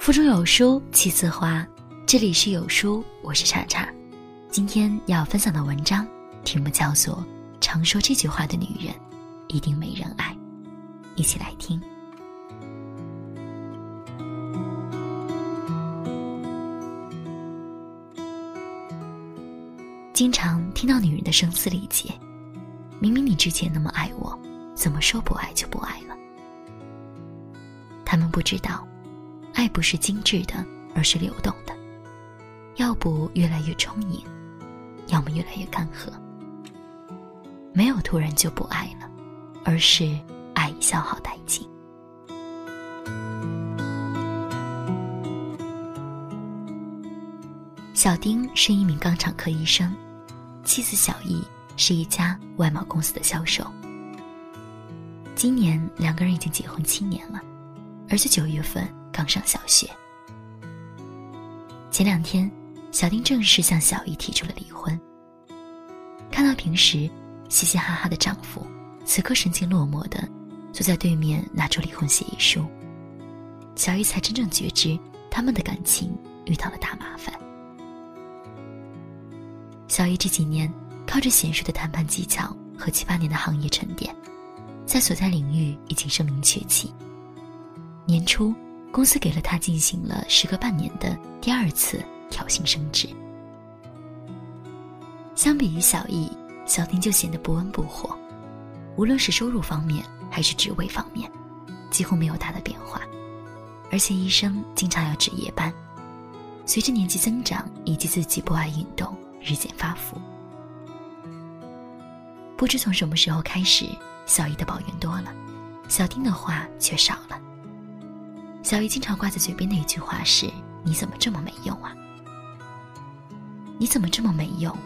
腹中有书气自华，这里是有书，我是茶茶。今天要分享的文章题目叫做《常说这句话的女人一定没人爱》，一起来听。经常听到女人的声嘶力竭，明明你之前那么爱我，怎么说不爱就不爱了？他们不知道。爱不是精致的，而是流动的。要不越来越充盈，要么越来越干涸。没有突然就不爱了，而是爱已消耗殆尽。小丁是一名肛肠科医生，妻子小易是一家外贸公司的销售。今年两个人已经结婚七年了，而且九月份。刚上小学，前两天，小丁正式向小姨提出了离婚。看到平时嘻嘻哈哈的丈夫，此刻神情落寞的坐在对面，拿出离婚协议书，小姨才真正觉知他们的感情遇到了大麻烦。小姨这几年靠着娴熟的谈判技巧和七八年的行业沉淀，在所在领域已经声名鹊起。年初。公司给了他进行了时隔半年的第二次调薪升职。相比于小易，小丁就显得不温不火，无论是收入方面还是职位方面，几乎没有大的变化。而且医生经常要值夜班，随着年纪增长以及自己不爱运动，日渐发福。不知从什么时候开始，小易的抱怨多了，小丁的话却少了。小姨经常挂在嘴边的一句话是：“你怎么这么没用啊？你怎么这么没用？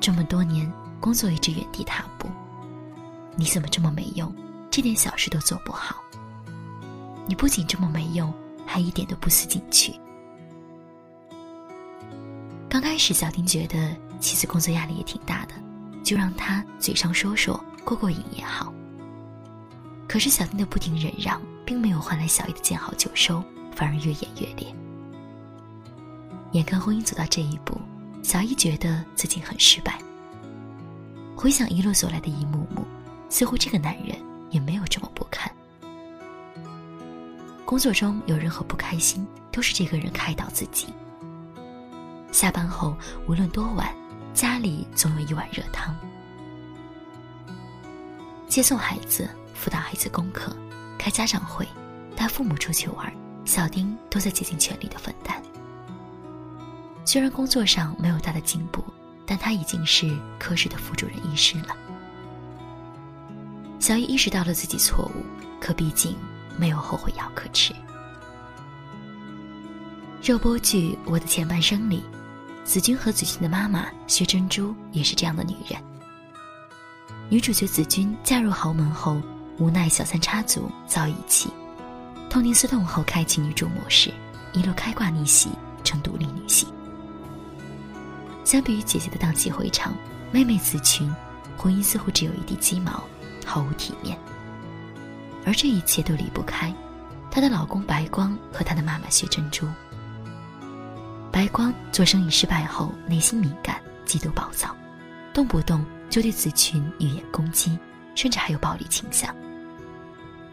这么多年工作一直原地踏步。你怎么这么没用？这点小事都做不好。你不仅这么没用，还一点都不思进取。”刚开始，小丁觉得妻子工作压力也挺大的，就让他嘴上说说，过过瘾也好。可是小丁的不停忍让。并没有换来小易的见好就收，反而越演越烈。眼看婚姻走到这一步，小易觉得自己很失败。回想一路走来的一幕幕，似乎这个男人也没有这么不堪。工作中有任何不开心，都是这个人开导自己。下班后无论多晚，家里总有一碗热汤。接送孩子，辅导孩子功课。开家长会，带父母出去玩，小丁都在竭尽全力的分担。虽然工作上没有大的进步，但他已经是科室的副主任医师了。小易意识到了自己错误，可毕竟没有后悔药可吃。热播剧《我的前半生》里，子君和子君的妈妈薛珍珠也是这样的女人。女主角子君嫁入豪门后。无奈小三插足遭遗弃，痛定思痛后开启女主模式，一路开挂逆袭成独立女性。相比于姐姐的荡气回肠，妹妹子群婚姻似乎只有一地鸡毛，毫无体面。而这一切都离不开她的老公白光和她的妈妈薛珍珠。白光做生意失败后，内心敏感、极度暴躁，动不动就对子群语言攻击，甚至还有暴力倾向。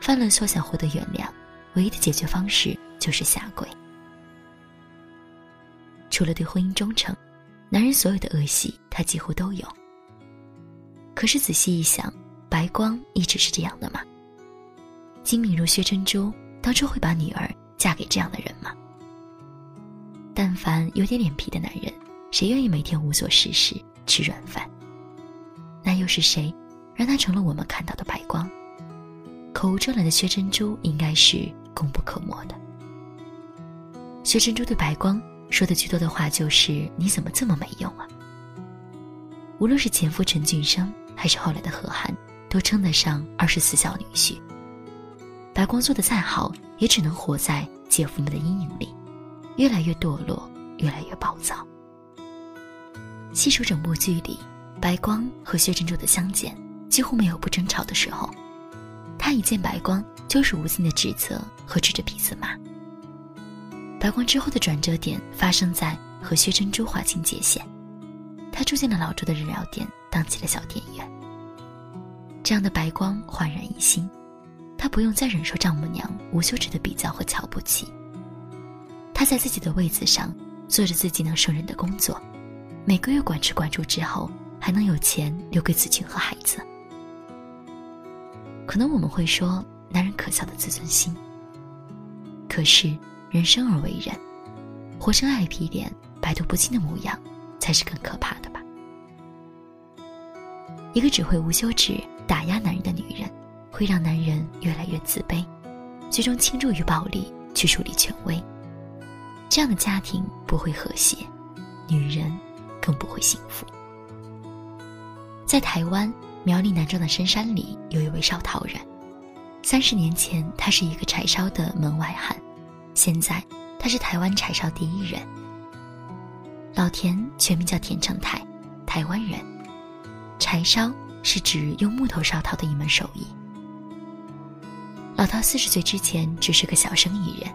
犯了错想获得原谅，唯一的解决方式就是下跪。除了对婚姻忠诚，男人所有的恶习他几乎都有。可是仔细一想，白光一直是这样的吗？精明如薛珍珠，当初会把女儿嫁给这样的人吗？但凡有点脸皮的男人，谁愿意每天无所事事吃软饭？那又是谁，让他成了我们看到的白光？口无遮拦的薛珍珠应该是功不可没的。薛珍珠对白光说的最多的话就是：“你怎么这么没用啊？”无论是前夫陈俊生，还是后来的何涵，都称得上二十四孝女婿。白光做的再好，也只能活在姐夫们的阴影里，越来越堕落，越来越暴躁。细数整部剧里，白光和薛珍珠的相见，几乎没有不争吵的时候。他一见白光，就是无尽的指责和指着鼻子骂。白光之后的转折点发生在和薛珍珠划清界限，他住进了老周的日料店，当起了小店员。这样的白光焕然一新，他不用再忍受丈母娘无休止的比较和瞧不起。他在自己的位子上做着自己能胜任的工作，每个月管吃管住之后，还能有钱留给子君和孩子。可能我们会说，男人可笑的自尊心。可是。人生而为人，活成爱皮脸、百毒不侵的模样，才是更可怕的吧。一个只会无休止打压男人的女人，会让男人越来越自卑，最终倾注于暴力去树立权威。这样的家庭不会和谐，女人更不会幸福。在台湾苗栗南庄的深山里，有一位烧陶人。三十年前，他是一个柴烧的门外汉。现在，他是台湾柴烧第一人。老田全名叫田成泰，台湾人。柴烧是指用木头烧陶的一门手艺。老陶四十岁之前只是个小生意人，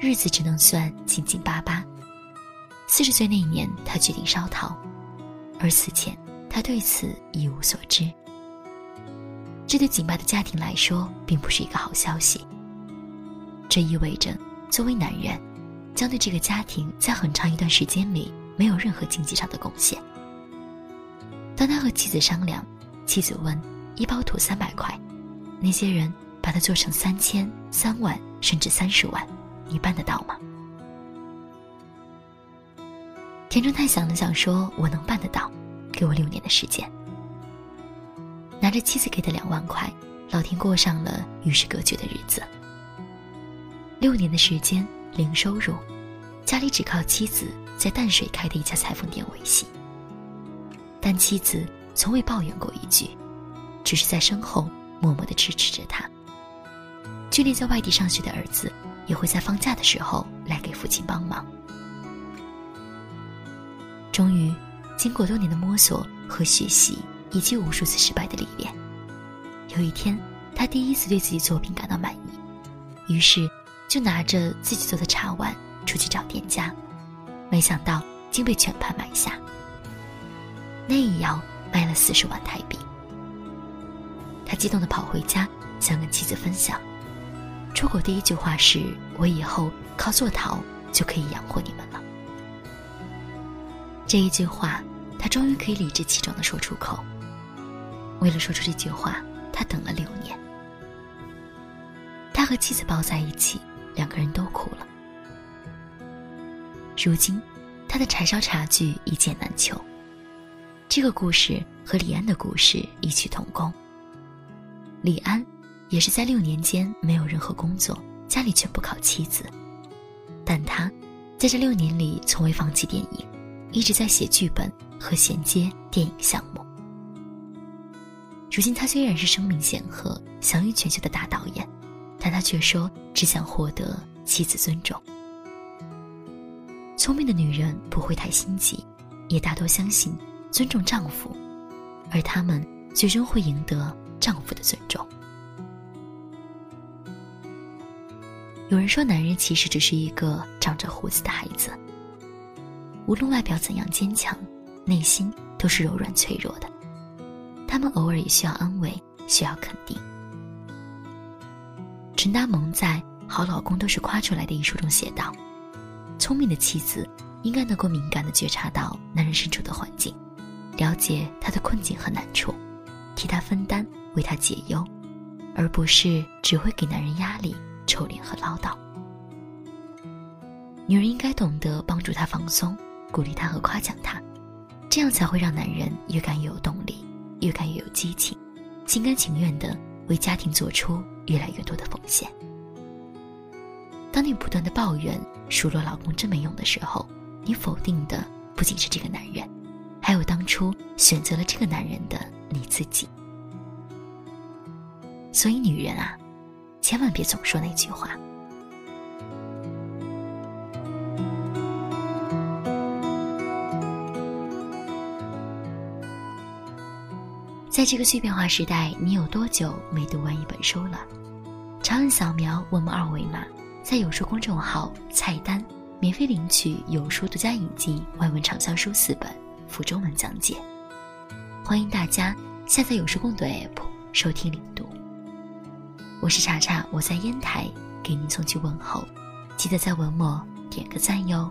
日子只能算紧紧巴巴。四十岁那一年，他决定烧陶，而此前他对此一无所知。这对紧巴的家庭来说，并不是一个好消息。这意味着。作为男人，将对这个家庭在很长一段时间里没有任何经济上的贡献。当他和妻子商量，妻子问：“一包土三百块，那些人把它做成三千、三万，甚至三十万，你办得到吗？”田中泰想了想，说：“我能办得到，给我六年的时间。”拿着妻子给的两万块，老田过上了与世隔绝的日子。六年的时间，零收入，家里只靠妻子在淡水开的一家裁缝店维系。但妻子从未抱怨过一句，只是在身后默默的支持着他。距离在外地上学的儿子，也会在放假的时候来给父亲帮忙。终于，经过多年的摸索和学习，以及无数次失败的历练，有一天，他第一次对自己作品感到满意，于是。就拿着自己做的茶碗出去找店家，没想到竟被全盘买下。那一窑卖了四十万台币。他激动地跑回家，想跟妻子分享。出口第一句话是：“我以后靠做陶就可以养活你们。”这一句话，他终于可以理直气壮地说出口。为了说出这句话，他等了六年。他和妻子抱在一起。两个人都哭了。如今，他的柴烧茶具一件难求。这个故事和李安的故事异曲同工。李安也是在六年间没有任何工作，家里全部靠妻子，但他在这六年里从未放弃电影，一直在写剧本和衔接电影项目。如今，他虽然是声名显赫、享誉全球的大导演。但他却说只想获得妻子尊重。聪明的女人不会太心急，也大多相信尊重丈夫，而他们最终会赢得丈夫的尊重。有人说，男人其实只是一个长着胡子的孩子，无论外表怎样坚强，内心都是柔软脆弱的。他们偶尔也需要安慰，需要肯定。陈达蒙在《好老公都是夸出来的》一书中写道：“聪明的妻子应该能够敏感地觉察到男人身处的环境，了解他的困境和难处，替他分担，为他解忧，而不是只会给男人压力、臭脸和唠叨。女人应该懂得帮助他放松，鼓励他和夸奖他，这样才会让男人越干越有动力，越干越有激情，心甘情愿地为家庭做出。”越来越多的奉献。当你不断的抱怨、数落老公真没用的时候，你否定的不仅是这个男人，还有当初选择了这个男人的你自己。所以，女人啊，千万别总说那句话。在这个碎片化时代，你有多久没读完一本书了？长按扫描我们二维码，在有书公众号菜单免费领取有书独家引进外文畅销书四本，附中文讲解。欢迎大家下载有书共读 APP 收听领读。我是查查，我在烟台给您送去问候，记得在文末点个赞哟。